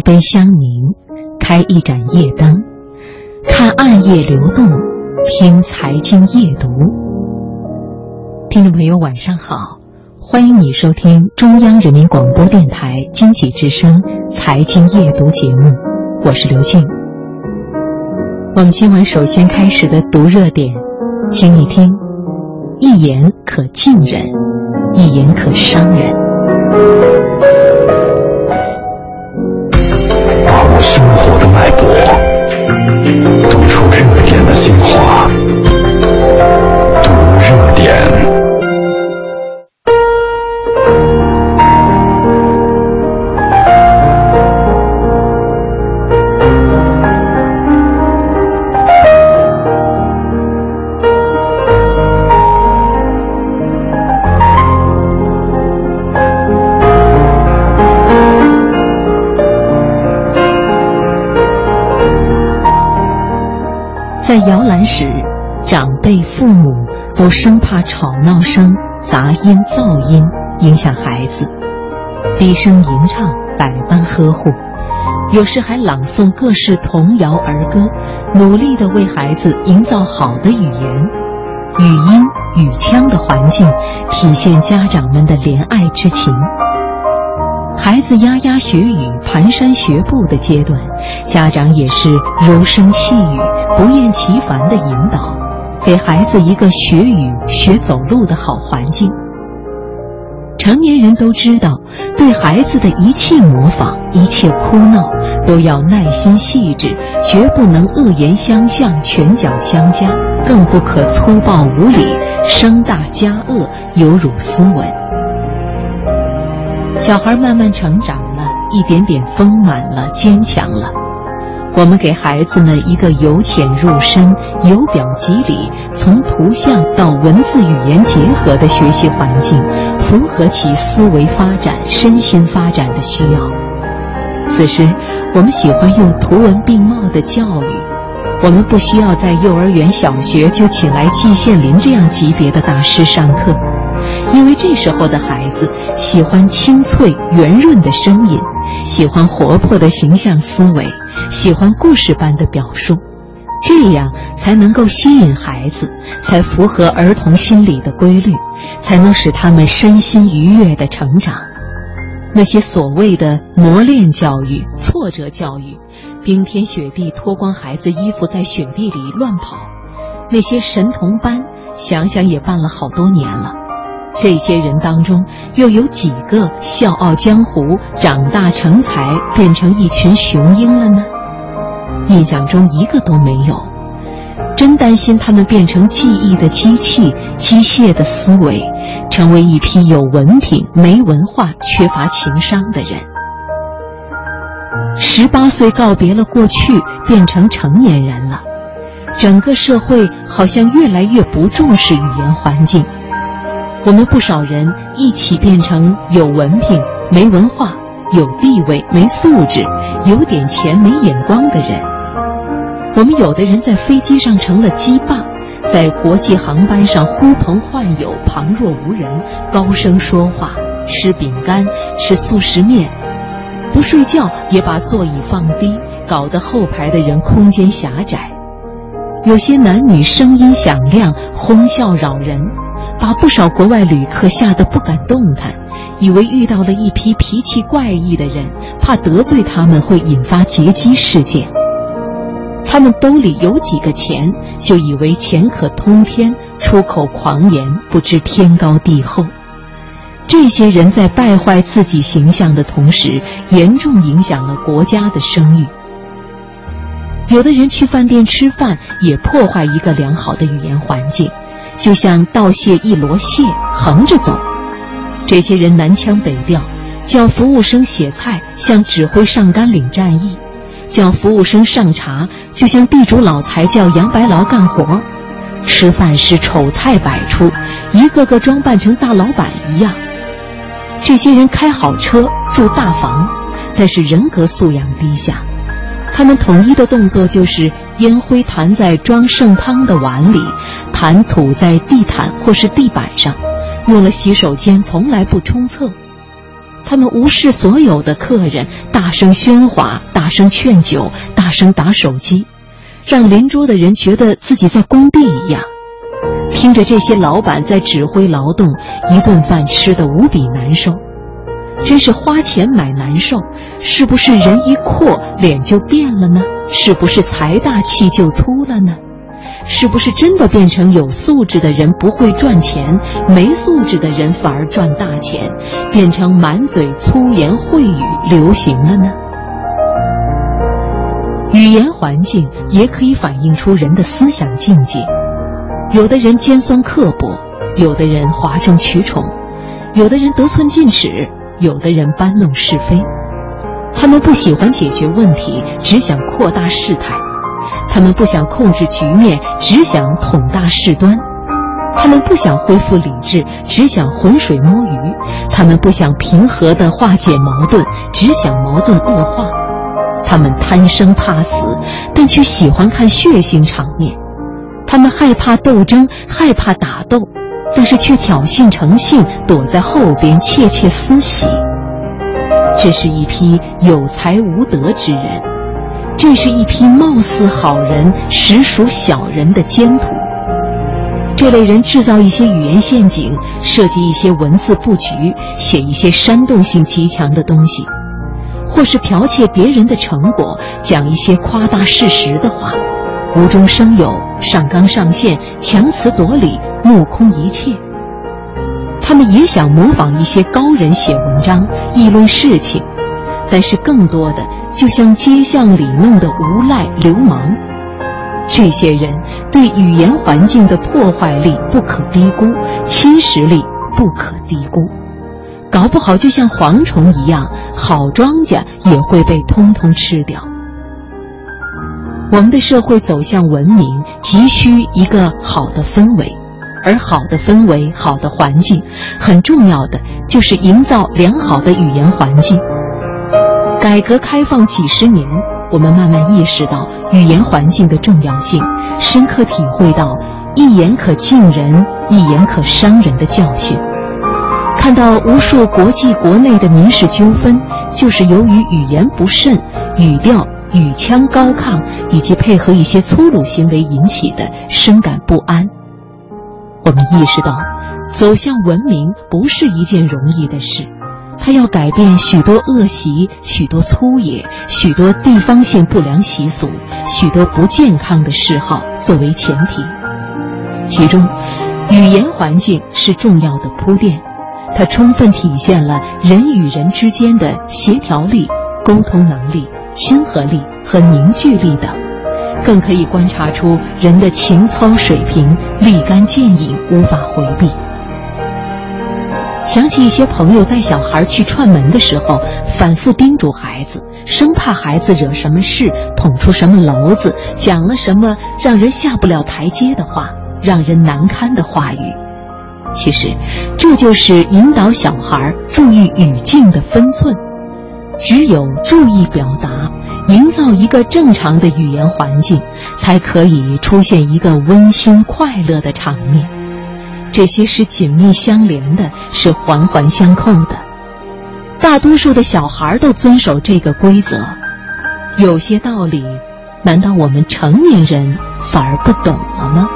杯香茗，开一盏夜灯，看暗夜流动，听财经夜读。听众朋友，晚上好，欢迎你收听中央人民广播电台经济之声财经夜读节目，我是刘静。我们今晚首先开始的读热点，请你听：一言可敬人，一言可伤人。时，长辈、父母都生怕吵闹声、杂音、噪音影响孩子，低声吟唱，百般呵护，有时还朗诵各式童谣儿歌，努力地为孩子营造好的语言、语音、语腔的环境，体现家长们的怜爱之情。孩子牙牙学语、蹒跚学步的阶段，家长也是柔声细语、不厌其烦的引导，给孩子一个学语、学走路的好环境。成年人都知道，对孩子的一切模仿、一切哭闹，都要耐心细致，绝不能恶言相向、拳脚相加，更不可粗暴无礼、声大加恶、有辱斯文。小孩慢慢成长了，一点点丰满了，坚强了。我们给孩子们一个由浅入深、由表及里、从图像到文字语言结合的学习环境，符合其思维发展、身心发展的需要。此时，我们喜欢用图文并茂的教育。我们不需要在幼儿园、小学就请来季羡林这样级别的大师上课。因为这时候的孩子喜欢清脆圆润的声音，喜欢活泼的形象思维，喜欢故事般的表述，这样才能够吸引孩子，才符合儿童心理的规律，才能使他们身心愉悦的成长。那些所谓的磨练教育、挫折教育，冰天雪地脱光孩子衣服在雪地里乱跑，那些神童班，想想也办了好多年了。这些人当中，又有几个笑傲江湖、长大成才，变成一群雄鹰了呢？印象中一个都没有。真担心他们变成记忆的机器、机械的思维，成为一批有文凭、没文化、缺乏情商的人。十八岁告别了过去，变成成年人了。整个社会好像越来越不重视语言环境。我们不少人一起变成有文凭没文化、有地位没素质、有点钱没眼光的人。我们有的人在飞机上成了鸡霸，在国际航班上呼朋唤友、旁若无人，高声说话、吃饼干、吃速食面，不睡觉也把座椅放低，搞得后排的人空间狭窄。有些男女声音响亮，哄笑扰人。把不少国外旅客吓得不敢动弹，以为遇到了一批脾气怪异的人，怕得罪他们会引发劫机事件。他们兜里有几个钱，就以为钱可通天，出口狂言，不知天高地厚。这些人在败坏自己形象的同时，严重影响了国家的声誉。有的人去饭店吃饭，也破坏一个良好的语言环境。就像倒卸一箩蟹，横着走。这些人南腔北调，叫服务生写菜，像指挥上甘岭战役；叫服务生上茶，就像地主老财叫杨白劳干活。吃饭时丑态百出，一个个装扮成大老板一样。这些人开好车，住大房，但是人格素养低下。他们统一的动作就是烟灰弹在装剩汤的碗里。痰吐在地毯或是地板上，用了洗手间从来不冲厕。他们无视所有的客人，大声喧哗，大声劝酒，大声打手机，让邻桌的人觉得自己在工地一样。听着这些老板在指挥劳动，一顿饭吃得无比难受。真是花钱买难受，是不是人一阔脸就变了呢？是不是财大气就粗了呢？是不是真的变成有素质的人不会赚钱，没素质的人反而赚大钱，变成满嘴粗言秽语流行了呢？语言环境也可以反映出人的思想境界。有的人尖酸刻薄，有的人哗众取宠，有的人得寸进尺。有的人搬弄是非，他们不喜欢解决问题，只想扩大事态；他们不想控制局面，只想捅大事端；他们不想恢复理智，只想浑水摸鱼；他们不想平和地化解矛盾，只想矛盾恶化；他们贪生怕死，但却喜欢看血腥场面；他们害怕斗争，害怕打斗。但是却挑衅成性，躲在后边窃窃私喜。这是一批有才无德之人，这是一批貌似好人实属小人的奸徒。这类人制造一些语言陷阱，设计一些文字布局，写一些煽动性极强的东西，或是剽窃别人的成果，讲一些夸大事实的话，无中生有，上纲上线，强词夺理。目空一切，他们也想模仿一些高人写文章、议论事情，但是更多的就像街巷里弄的无赖流氓。这些人对语言环境的破坏力不可低估，侵蚀力不可低估，搞不好就像蝗虫一样，好庄稼也会被通通吃掉。我们的社会走向文明，急需一个好的氛围。而好的氛围、好的环境，很重要的就是营造良好的语言环境。改革开放几十年，我们慢慢意识到语言环境的重要性，深刻体会到“一言可敬人，一言可伤人”的教训。看到无数国际国内的民事纠纷，就是由于语言不慎、语调、语腔高亢以及配合一些粗鲁行为引起的，深感不安。我们意识到，走向文明不是一件容易的事，它要改变许多恶习、许多粗野、许多地方性不良习俗、许多不健康的嗜好作为前提。其中，语言环境是重要的铺垫，它充分体现了人与人之间的协调力、沟通能力、亲和力和凝聚力等。更可以观察出人的情操水平，立竿见影，无法回避。想起一些朋友带小孩去串门的时候，反复叮嘱孩子，生怕孩子惹什么事，捅出什么篓子，讲了什么让人下不了台阶的话，让人难堪的话语。其实，这就是引导小孩注意语境的分寸。只有注意表达。营造一个正常的语言环境，才可以出现一个温馨快乐的场面。这些是紧密相连的，是环环相扣的。大多数的小孩都遵守这个规则。有些道理，难道我们成年人反而不懂了吗？